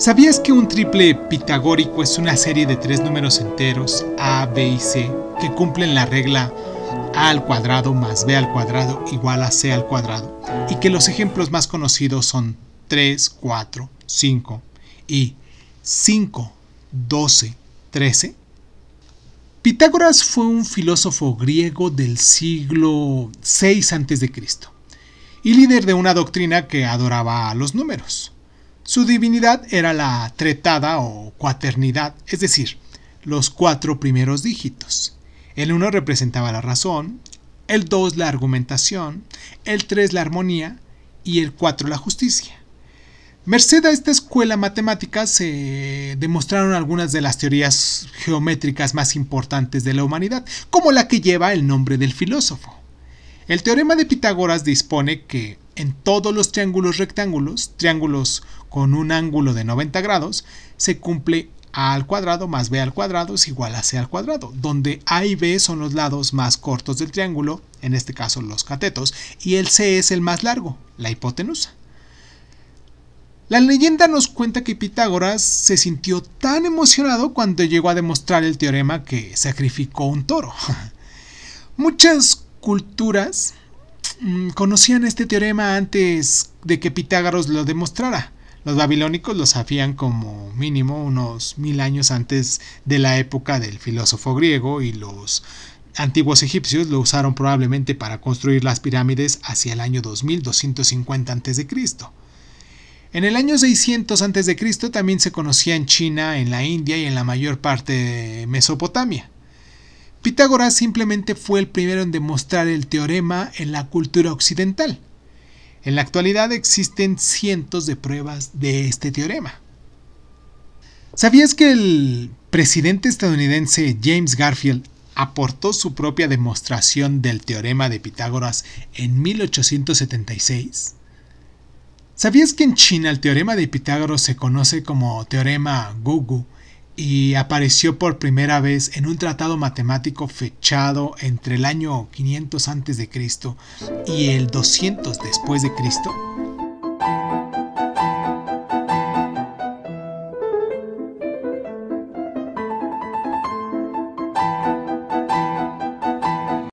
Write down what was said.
¿Sabías que un triple pitagórico es una serie de tres números enteros A, B y C que cumplen la regla A al cuadrado más B al cuadrado igual a C al cuadrado y que los ejemplos más conocidos son 3, 4, 5 y 5, 12, 13? Pitágoras fue un filósofo griego del siglo VI a.C. y líder de una doctrina que adoraba a los números. Su divinidad era la tretada o cuaternidad, es decir, los cuatro primeros dígitos. El 1 representaba la razón, el 2 la argumentación, el 3 la armonía y el 4 la justicia. Merced a esta escuela matemática se demostraron algunas de las teorías geométricas más importantes de la humanidad, como la que lleva el nombre del filósofo. El teorema de Pitágoras dispone que en todos los triángulos rectángulos, triángulos con un ángulo de 90 grados, se cumple a al cuadrado más b al cuadrado es igual a c al cuadrado, donde a y b son los lados más cortos del triángulo, en este caso los catetos, y el c es el más largo, la hipotenusa. La leyenda nos cuenta que Pitágoras se sintió tan emocionado cuando llegó a demostrar el teorema que sacrificó un toro. Muchas culturas mm, conocían este teorema antes de que Pitágoras lo demostrara. Los babilónicos lo sabían como mínimo unos mil años antes de la época del filósofo griego y los antiguos egipcios lo usaron probablemente para construir las pirámides hacia el año 2250 a.C. En el año 600 a.C. también se conocía en China, en la India y en la mayor parte de Mesopotamia. Pitágoras simplemente fue el primero en demostrar el teorema en la cultura occidental. En la actualidad existen cientos de pruebas de este teorema. ¿Sabías que el presidente estadounidense James Garfield aportó su propia demostración del teorema de Pitágoras en 1876? ¿Sabías que en China el teorema de Pitágoras se conoce como teorema Gugu y apareció por primera vez en un tratado matemático fechado entre el año 500 a.C. y el 200 después de Cristo.